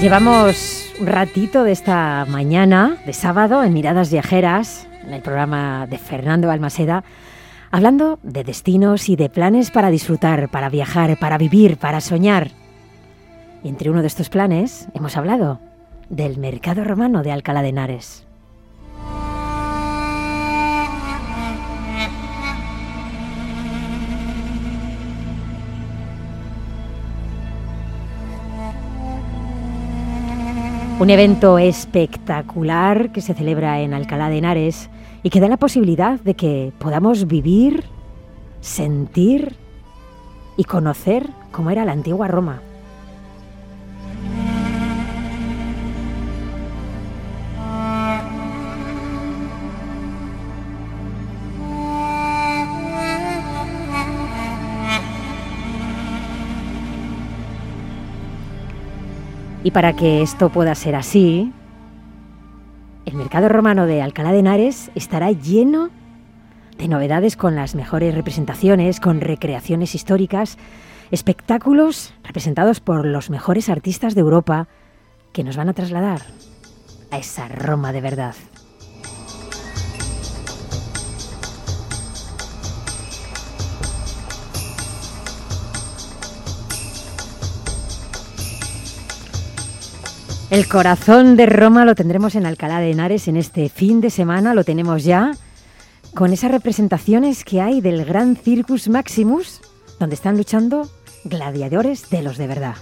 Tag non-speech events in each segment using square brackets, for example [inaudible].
Llevamos un ratito de esta mañana, de sábado, en Miradas Viajeras, en el programa de Fernando Balmaseda, hablando de destinos y de planes para disfrutar, para viajar, para vivir, para soñar. Y entre uno de estos planes hemos hablado del mercado romano de Alcalá de Henares. Un evento espectacular que se celebra en Alcalá de Henares y que da la posibilidad de que podamos vivir, sentir y conocer cómo era la antigua Roma. Y para que esto pueda ser así, el mercado romano de Alcalá de Henares estará lleno de novedades con las mejores representaciones, con recreaciones históricas, espectáculos representados por los mejores artistas de Europa que nos van a trasladar a esa Roma de verdad. El corazón de Roma lo tendremos en Alcalá de Henares en este fin de semana, lo tenemos ya, con esas representaciones que hay del gran Circus Maximus, donde están luchando gladiadores de los de verdad.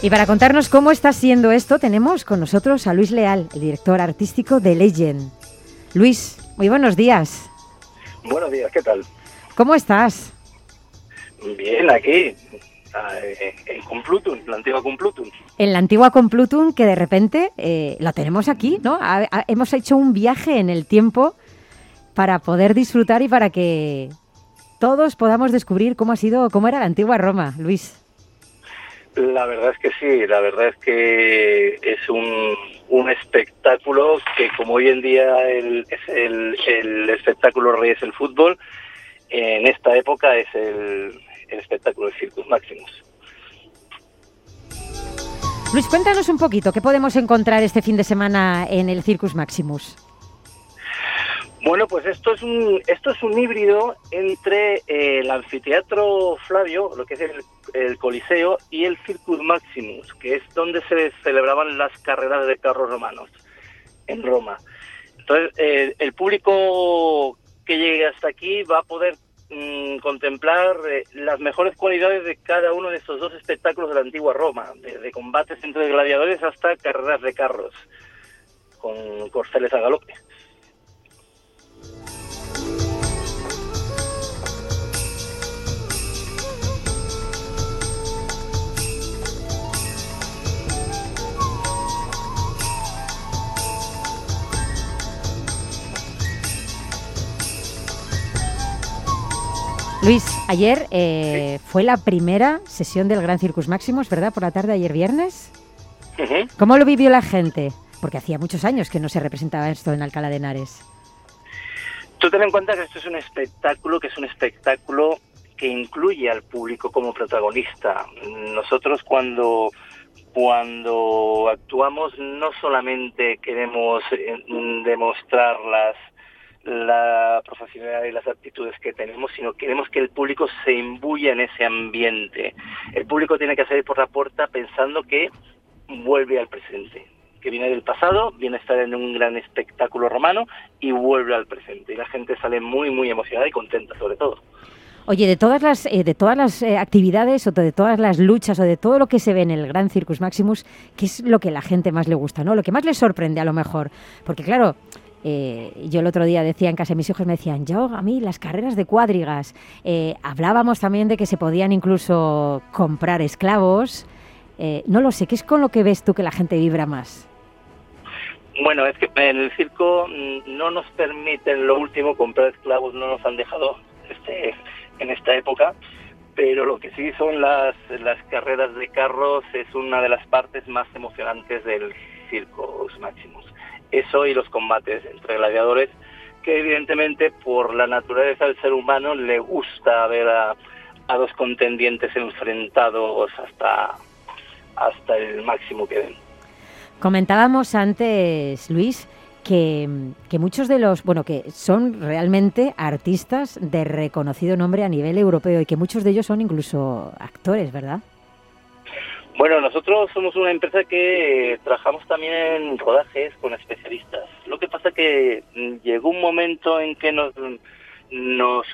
Y para contarnos cómo está siendo esto, tenemos con nosotros a Luis Leal, el director artístico de Legend. Luis, muy buenos días. Buenos días, ¿qué tal? ¿Cómo estás? Bien, aquí, en Complutum, la antigua Complutum. En la antigua Complutum, que de repente eh, la tenemos aquí, ¿no? hemos hecho un viaje en el tiempo para poder disfrutar y para que todos podamos descubrir cómo ha sido, cómo era la antigua Roma, Luis. La verdad es que sí, la verdad es que es un, un espectáculo que como hoy en día el, el, el espectáculo rey es el fútbol, en esta época es el, el espectáculo de Circus Maximus. Luis, cuéntanos un poquito, ¿qué podemos encontrar este fin de semana en el Circus Maximus? Bueno, pues esto es un esto es un híbrido entre eh, el anfiteatro Flavio, lo que es el, Coliseo, y el Circus Maximus, que es donde se celebraban las carreras de carros romanos en Roma. Entonces, eh, el público que llegue hasta aquí va a poder Mm, contemplar eh, las mejores cualidades de cada uno de estos dos espectáculos de la antigua Roma, desde combates entre gladiadores hasta carreras de carros con corceles a galope. Luis, ayer eh, fue la primera sesión del Gran Circus Maximus, ¿verdad? Por la tarde, ayer viernes. ¿Cómo lo vivió la gente? Porque hacía muchos años que no se representaba esto en Alcalá de Henares. Tú ten en cuenta que esto es un espectáculo, que es un espectáculo que incluye al público como protagonista. Nosotros cuando cuando actuamos no solamente queremos eh, demostrar las la profesionalidad y las actitudes que tenemos, sino queremos que el público se imbuya en ese ambiente. El público tiene que salir por la puerta pensando que vuelve al presente, que viene del pasado, viene a estar en un gran espectáculo romano y vuelve al presente. Y la gente sale muy, muy emocionada y contenta sobre todo. Oye, de todas las, eh, de todas las eh, actividades o de todas las luchas o de todo lo que se ve en el Gran Circus Maximus, ¿qué es lo que la gente más le gusta, no? Lo que más le sorprende a lo mejor. Porque claro, eh, yo el otro día decía en casa, mis hijos me decían, yo a mí las carreras de cuadrigas. Eh, hablábamos también de que se podían incluso comprar esclavos. Eh, no lo sé, ¿qué es con lo que ves tú que la gente vibra más? Bueno, es que en el circo mm, no nos permiten lo último, comprar esclavos no nos han dejado este, en esta época, pero lo que sí son las, las carreras de carros es una de las partes más emocionantes del circo Maximus eso y los combates entre gladiadores, que evidentemente por la naturaleza del ser humano le gusta ver a, a dos contendientes enfrentados hasta, hasta el máximo que ven. Comentábamos antes, Luis, que, que, muchos de los, bueno, que son realmente artistas de reconocido nombre a nivel europeo y que muchos de ellos son incluso actores, ¿verdad? Bueno, nosotros somos una empresa que trabajamos también en rodajes con especialistas. Lo que pasa que llegó un momento en que nos, nos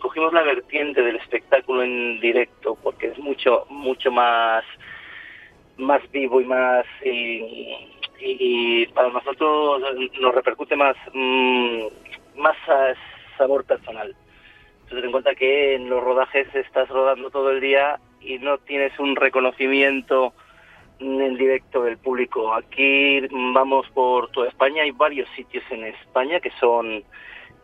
cogimos la vertiente del espectáculo en directo porque es mucho mucho más más vivo y más y, para nosotros nos repercute más mm, más sabor personal. Entonces ten en cuenta que en los rodajes estás rodando todo el día y no tienes un reconocimiento en directo del público. Aquí vamos por toda España, hay varios sitios en España que son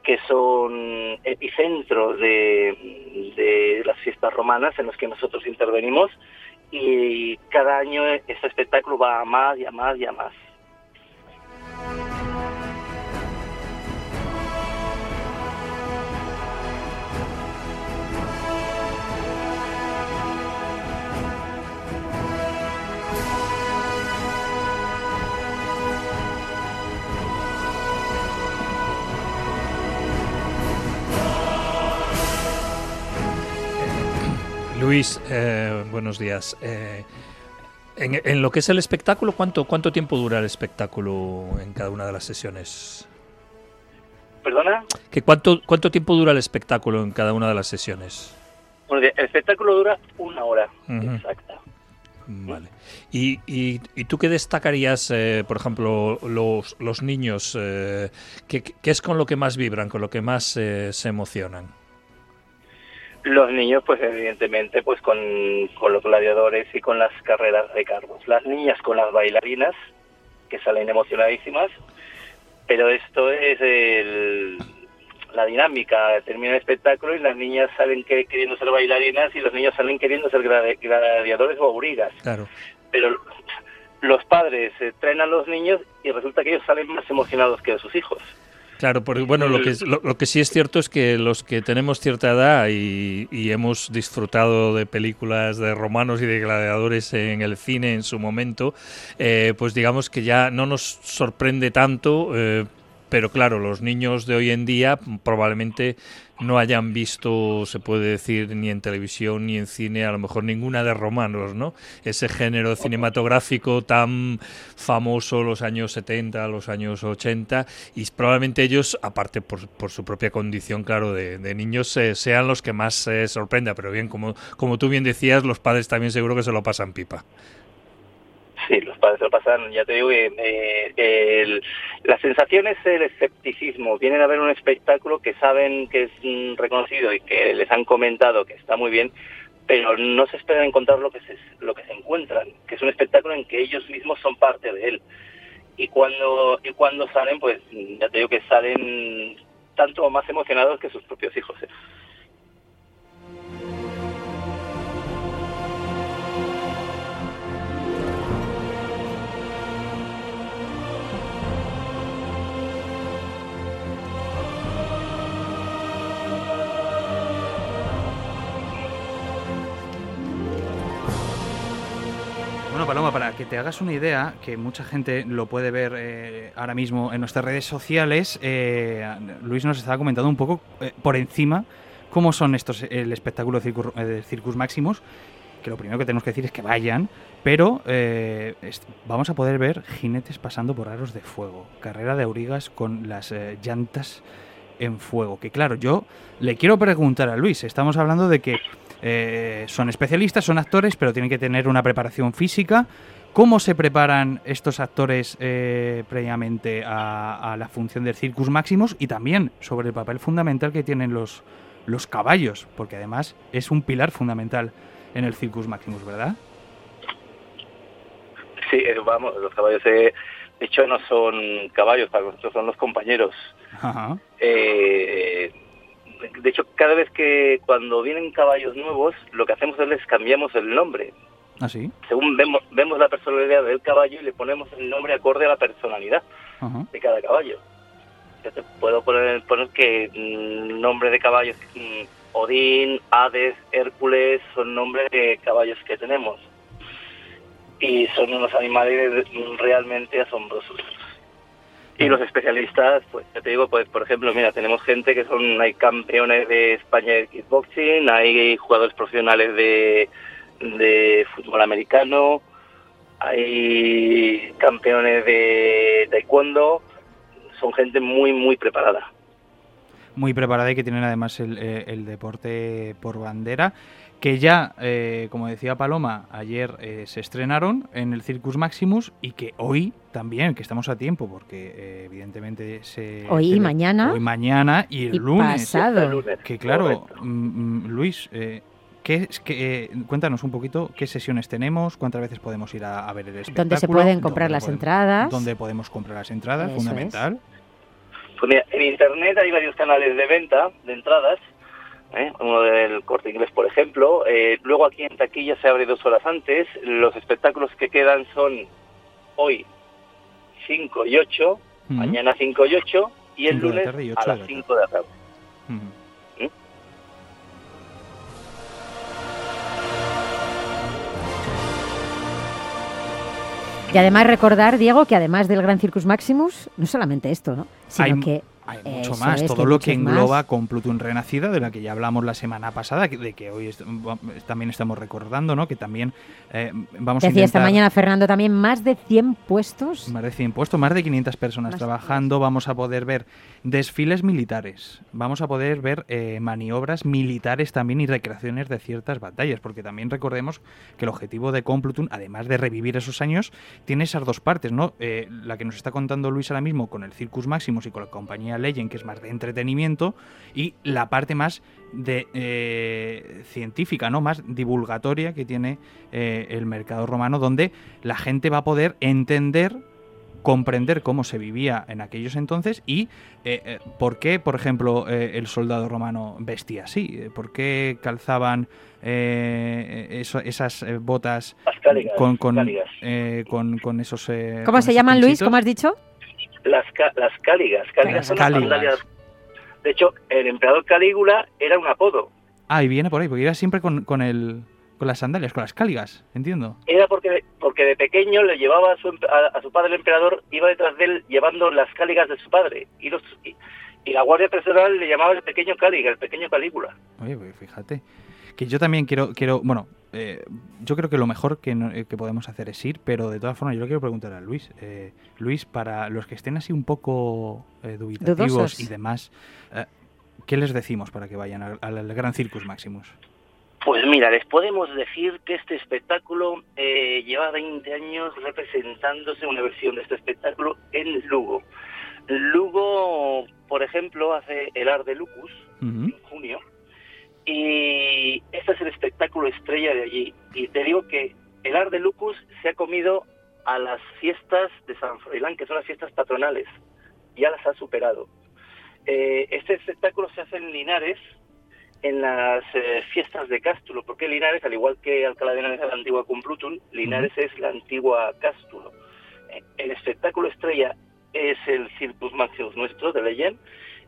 que son epicentros de, de las fiestas romanas en los que nosotros intervenimos y cada año este espectáculo va a más y a más y a más. Luis, eh, buenos días. Eh, en, lo que es el espectáculo, ¿cuánto, ¿cuánto tiempo dura el espectáculo en cada una de las sesiones? ¿Perdona? ¿Que cuánto, ¿Cuánto tiempo dura el espectáculo en cada una de las sesiones? Bueno, el espectáculo dura una hora exacta. Vale. ¿Y, y, y tú qué destacarías, eh, por ejemplo, los, los niños? ¿qué, ¿qué, es con lo que más vibran, con lo que más se emocionan? Los niños, pues evidentemente, pues con, los gladiadores y con las carreras de carros. Las niñas con las bailarinas, que salen emocionadísimas, pero esto es el, la dinámica. Termina el espectáculo y las niñas salen queriendo ser bailarinas y los niños salen queriendo ser gladiadores o aurigas. Claro. Pero los padres eh, traen a los niños y resulta que ellos salen más emocionados que sus hijos. Claro, porque bueno, lo que, lo, que sí es cierto es que los que tenemos cierta edad y, hemos disfrutado de películas de romanos y de gladiadores en el cine en su momento, eh, pues digamos que ya no nos sorprende tanto eh, pero claro, los niños de hoy en día probablemente no hayan visto, se puede decir, ni en televisión ni en cine, a lo mejor ninguna de romanos, ¿no? Ese género cinematográfico tan famoso los años 70, los años 80, y probablemente ellos, aparte por, por su propia condición, claro, de, niños, sean los que más se sorprenda, pero bien, como, como tú bien decías, los padres también seguro que se lo pasan pipa. Padres lo pasan, ya te digo, eh, la sensación es el escepticismo. Vienen a ver un espectáculo que saben que es mm, reconocido y que les han comentado que está muy bien, pero no se esperan encontrar lo que se, lo que se encuentran, que es un espectáculo en que ellos mismos son parte de él. Y cuando, y cuando salen, pues ya te digo que salen tanto más emocionados que sus propios hijos. ¿eh? Que te hagas una idea, que mucha gente lo puede ver eh, ahora mismo en nuestras redes sociales, eh, Luis nos estaba comentando un poco eh, por encima cómo son estos el espectáculo de Circus, Maximus, que lo primero que tenemos que decir es que vayan, pero vamos a poder ver jinetes pasando por aros de fuego, carrera de aurigas con las llantas en fuego. Que claro, yo le quiero preguntar a Luis, estamos hablando de que son especialistas, son actores, pero tienen que tener una preparación física. ¿Cómo se preparan estos actores eh, previamente a, la función del Circus Maximus y también sobre el papel fundamental que tienen los, los caballos? Porque además es un pilar fundamental en el Circus Maximus, ¿verdad? Sí, eh, vamos, los caballos de hecho no son caballos, para nosotros son los compañeros. Ajá de hecho, cada vez que cuando vienen caballos nuevos, lo que hacemos es les cambiamos el nombre. ¿Ah, sí? Según vemos, vemos la personalidad del caballo y le ponemos el nombre acorde a la personalidad de cada caballo. Yo te puedo poner, poner que mm, nombre de caballos, mm, Odín, Hades, Hércules, son nombres de caballos que tenemos. Y son unos animales realmente asombrosos. Y los especialistas, pues ya te digo, pues por ejemplo, mira, tenemos gente que son, hay campeones de España de kickboxing, hay jugadores profesionales de, de fútbol americano, hay campeones de taekwondo, son gente muy, muy preparada. Muy preparada y que tienen además el, eh, el deporte por bandera que ya, eh, como decía Paloma, ayer eh, se estrenaron en el Circus Maximus y que hoy también, que estamos a tiempo, porque eh, evidentemente se... Hoy y mañana. Hoy mañana y el lunes. Pasado. Que claro, mm, mm, Luis, ¿qué, qué, cuéntanos un poquito qué sesiones tenemos, cuántas veces podemos ir a, a ver el espectáculo. ¿Dónde se pueden comprar las podemos, entradas? ¿Dónde podemos comprar las entradas? Eso fundamental. Pues mira, en internet hay varios canales de venta de entradas. ¿eh? uno del corte inglés, por ejemplo. Eh, luego aquí en taquilla se abre dos horas antes. Los espectáculos que quedan son hoy 5 y 8, Ujú. mañana 5 y 8 y el lunes y a las la 5 de la tarde. Y además recordar, Diego, que además del Gran Circus Maximus, no solamente esto, ¿no? Sino Hay- que Hay mucho Eso más, es, todo que lo que más. engloba con Plutón Renacida, de la que ya hablamos la semana pasada, de que hoy est- también estamos recordando, ¿no? Que también eh, vamos a decía esta intentar- mañana Fernando también más de 100 puestos. Más de 100 puestos, más de 500 personas Más trabajando. Vamos a poder ver desfiles militares. Vamos a poder ver eh, maniobras militares también y recreaciones de ciertas batallas. Porque también recordemos que el objetivo de Complutum, además de revivir esos años, tiene esas dos partes, ¿no? Eh, la que nos está contando Luis ahora mismo con el Circus Maximus y con la compañía Legend, que es más de entretenimiento, y la parte más de eh, científica, ¿no? Más divulgatoria que tiene eh, el mercado romano, donde la gente va a poder entender comprender cómo se vivía en aquellos entonces y eh, eh, por qué, por ejemplo, eh, el soldado romano vestía así, por qué calzaban eh, eso- esas eh, botas con, con, cáligas. eh, con, con esos... eh, ¿Cómo con se esos llaman, Luis? ¿Cómo has dicho? Las, las cáligas. Cáligas Las son las cáligas. sandalias. De hecho, el emperador Calígula era un apodo. Ah, y viene por ahí, porque iba siempre con, con, el, con las sandalias, con las cáligas, entiendo. Era porque, porque de pequeño le llevaba a su, a, a su padre el emperador, iba detrás de él llevando las cáligas de su padre. Y, los, y, y la guardia personal le llamaba el pequeño Cáliga, el pequeño Calígula. Oye, pues fíjate. Que yo también quiero, quiero bueno, eh, yo creo que lo mejor que, no- eh, que podemos hacer es ir, pero de todas formas yo le quiero preguntar a Luis. Eh, Luis, para los que estén así un poco eh, dubitativos Dudosos. y demás, eh, ¿qué les decimos para que vayan al, al Gran Circus Maximus? Pues mira, les podemos decir que este espectáculo eh, lleva 20 años representándose una versión de este espectáculo en Lugo. Lugo, por ejemplo, hace el Ar de Lucus en junio y este es el espectáculo estrella de allí. Y te digo que el Ar de Lucus se ha comido a las fiestas de San Froilán, que son las fiestas patronales. Ya las ha superado. Eh, este espectáculo se hace en Linares, en las eh, fiestas de Cástulo, porque Linares, al igual que Alcalá de Henares es la antigua Complutum, Linares es la antigua Cástulo. Eh, el espectáculo estrella es el Circus Maximus nuestro de Legend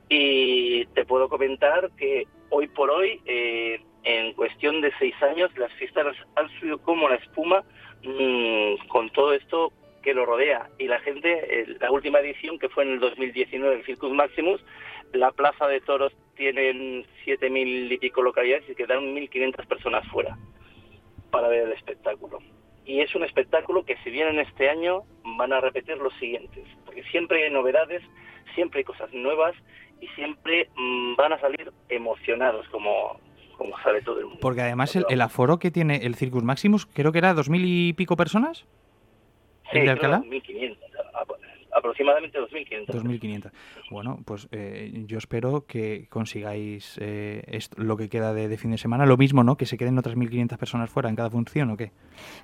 y te puedo comentar que hoy por hoy, eh, en cuestión de seis años, las fiestas han subido como la espuma mm, con todo esto que lo rodea. Y la gente, eh, la última edición que fue en el 2019 del Circus Maximus, la plaza de toros tienen 7.000 y pico localidades y quedaron 1.500 personas fuera para ver el espectáculo. Y es un espectáculo que si vienen este año van a repetir los siguientes, porque siempre hay novedades, siempre hay cosas nuevas y siempre mm, van a salir emocionados como, como sale todo el mundo. Porque además el, el aforo que tiene el Circus Maximus, creo que era dos mil y pico personas. Sí, ¿El de Alcalá? 2.500, apro- aproximadamente 2.500. 2.500. Bueno, pues eh, yo espero que consigáis eh, esto- lo que queda de, de fin de semana. Lo mismo, ¿no? Que se queden otras 1.500 personas fuera en cada función o qué.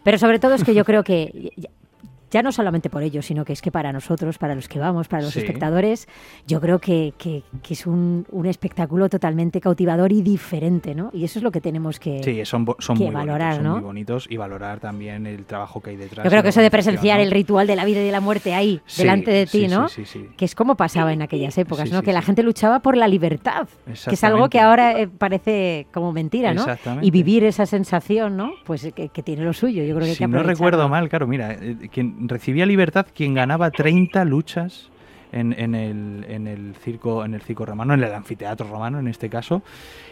Pero sobre todo es que yo creo que [laughs] ya- no solamente por ellos, sino que es que para nosotros, para los que vamos, para los espectadores, yo creo que, que, es un, un, espectáculo totalmente cautivador y diferente, ¿no? Y eso es lo que tenemos que, sí, son, son muy valorar, bonitos, ¿no? muy bonitos y valorar también el trabajo que hay detrás. Yo creo que eso de presenciar el ritual de la vida y de la muerte ahí, delante de ti, ¿no? que es como pasaba en aquellas épocas, ¿no? que la gente luchaba por la libertad, que es algo que ahora eh, parece como mentira, ¿no? Y vivir esa sensación, ¿no? Pues que, tiene lo suyo. Yo creo que si no recuerdo mal, claro, mira, eh, quien recibía libertad, quien ganaba 30 luchas en, en, el, en, el circo, en el circo romano, en el anfiteatro romano en este caso,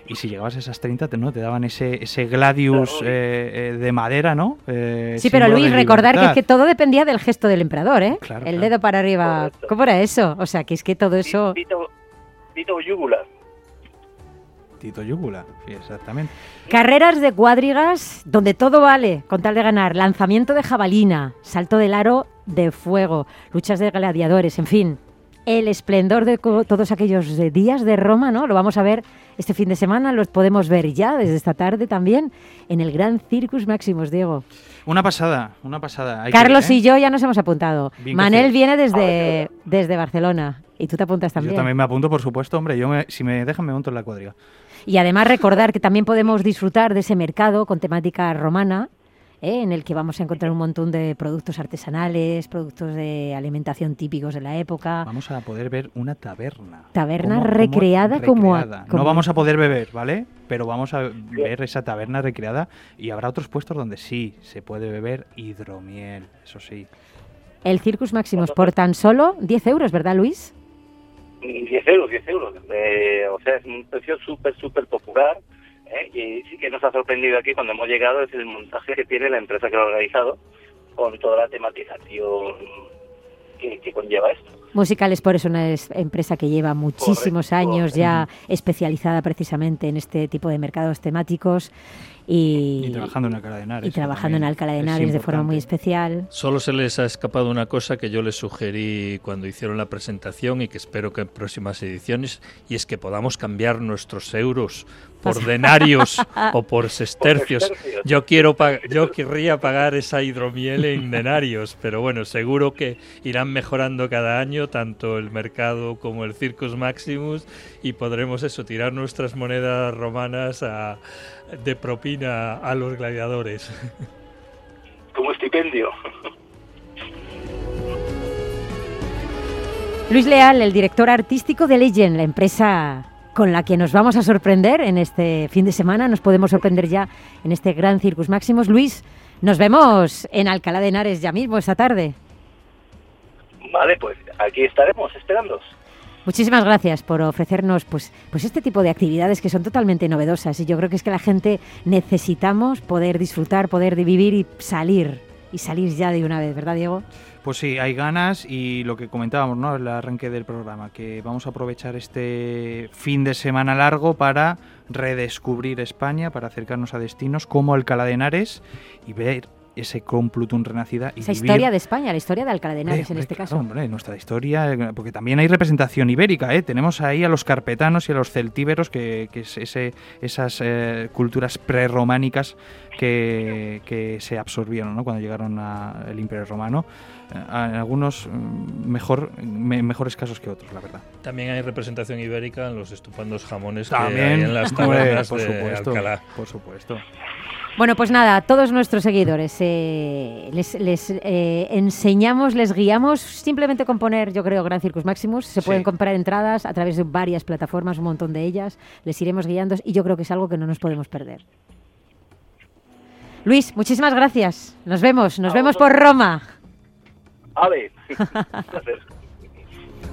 y si llegabas a esas 30 te, ¿no? te daban ese, ese gladius eh, eh, de madera, ¿no? Eh, sí, pero Luis, recordar que, es que todo dependía del gesto del emperador, ¿eh? el dedo para arriba. ¿Cómo era eso? O sea, que es que todo eso... Tito Yúgula. Exactamente. Carreras de cuadrigas donde todo vale con tal de ganar. Lanzamiento de jabalina, salto del aro de fuego, luchas de gladiadores, en fin el esplendor de todos aquellos días de Roma, ¿no? Lo vamos a ver este fin de semana, los podemos ver ya desde esta tarde también en el Gran Circus Maximus, Diego. Una pasada, una pasada. Carlos y ¿eh? yo ya nos hemos apuntado. Manel viene desde, desde Barcelona y tú te apuntas también. Yo también me apunto, por supuesto, hombre. Yo si me dejan me monto en la cuadriga. Y además recordar que también podemos disfrutar de ese mercado con temática romana ¿eh? en el que vamos a encontrar un montón de productos artesanales, productos de alimentación típicos de la época. Vamos a poder ver una taberna. Taberna recreada, como, No vamos a poder beber, ¿vale? Pero vamos a ver esa taberna recreada y habrá otros puestos donde sí se puede beber hidromiel, eso sí. El Circus Maximus por tan solo 10 euros, ¿verdad, Luis? 10 euros, 10 euros. Eh, o sea, es un precio súper, súper popular. ¿Eh? Y sí que nos ha sorprendido aquí cuando hemos llegado es el montaje que tiene la empresa que lo ha organizado con toda la tematización que, conlleva esto. Musicales por eso una empresa que lleva muchísimos años ya especializada precisamente en este tipo de mercados temáticos y, trabajando en Alcalá de Henares. Y trabajando en Alcalá de Henares de forma muy especial. Solo se les ha escapado una cosa que yo les sugerí cuando hicieron la presentación y que espero que en próximas ediciones, y es que podamos cambiar nuestros euros por denarios o por [laughs] sestercios. Yo quiero yo querría pagar esa hidromiel en denarios, pero bueno, seguro que irán mejorando cada año tanto el mercado como el Circus Maximus y podremos eso tirar nuestras monedas romanas de propina a los gladiadores. [laughs] Como estipendio. Luis Leal, el director artístico de Legend, la empresa con la que nos vamos a sorprender en este fin de semana. Nos podemos sorprender ya en este gran Circus Máximos. Luis, nos vemos en Alcalá de Henares ya mismo esta tarde. Vale, pues aquí estaremos esperando. Muchísimas gracias por ofrecernos pues, pues este tipo de actividades que son totalmente novedosas y yo creo que es que la gente necesitamos poder disfrutar, poder vivir y salir y salir ya de una vez, ¿verdad Diego? Pues sí, hay ganas y lo que comentábamos, ¿no? El arranque del programa, que vamos a aprovechar este fin de semana largo para redescubrir España, para acercarnos a destinos como Alcalá de Henares y ver ese Complutum renacida. Y Esa historia de España, la historia de Alcalá de Henares en este caso. Hombre, nuestra historia, porque también hay representación ibérica, ¿eh? Tenemos ahí a los carpetanos y a los celtíberos, que, que es ese, esas eh, culturas prerrománicas que, que se absorbieron ¿no? cuando llegaron al Imperio Romano. Eh, en algunos mm, mejor, mejores casos que otros, la verdad. También hay representación ibérica en los estupendos jamones También, que hay en las tabernas por supuesto, Por supuesto. Bueno, pues nada, todos nuestros seguidores eh, les, eh, enseñamos, les guiamos simplemente con poner, yo creo, Gran Circus Maximus. Se pueden comprar entradas a través de varias plataformas, un montón de ellas. Les iremos guiando y yo creo que es algo que no nos podemos perder. Luis, muchísimas gracias. Nos vemos, nos vemos por Roma. A ver. [laughs]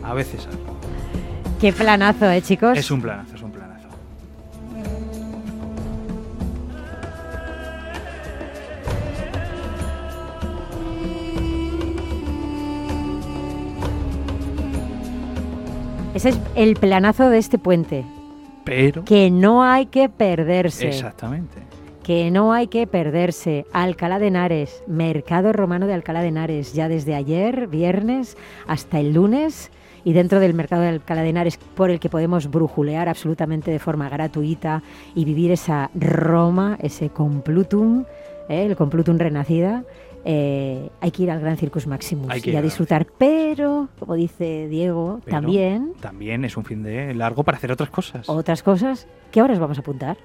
a veces. Qué planazo, ¿eh, chicos? Es un planazo, Ese es el planazo de este puente. Pero. Que no hay que perderse. Exactamente. Que no hay que perderse. Alcalá de Henares, Mercado Romano de Alcalá de Henares, ya desde ayer, viernes, hasta el lunes. Y dentro del mercado de Alcalá de Henares, por el que podemos brujulear absolutamente de forma gratuita y vivir esa Roma, ese complutum, ¿eh? el complutum renacida, eh, hay que ir al Gran Circus Maximus Hay que y a disfrutar. Pero, como dice Diego, Pero también También es un fin de largo para hacer otras cosas. otras cosas que ahora os vamos a apuntar.